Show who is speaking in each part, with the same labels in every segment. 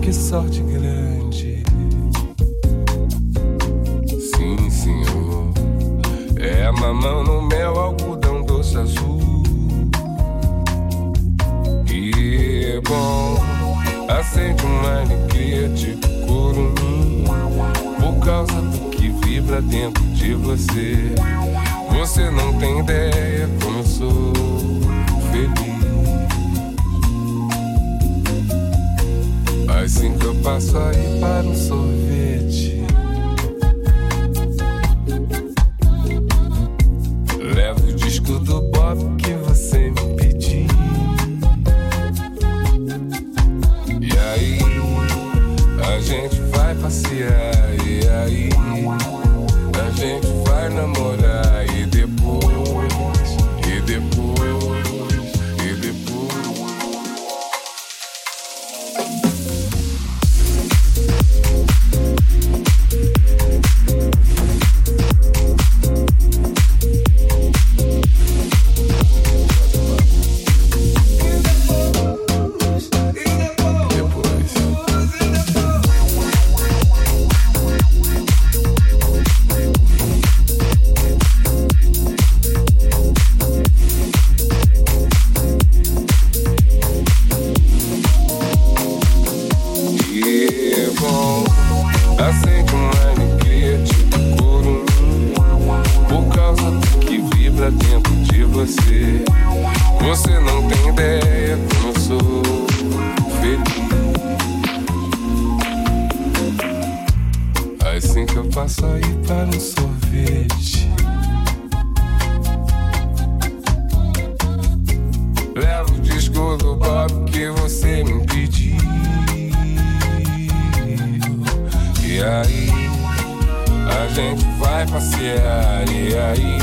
Speaker 1: que sorte grande. Sim, senhor, é mamão no mel, algodão doce azul. E bom, acende uma alegria de corumim. Por causa do que vibra dentro de você. Você não tem ideia como eu sou feliz. Passo aí para um sorvete. Passo aí para um sorvete Levo o disco do Bob que você me pediu. E aí, a gente vai passear. E aí,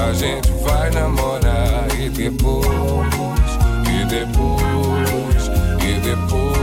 Speaker 1: a gente vai namorar. E depois, e depois, e depois.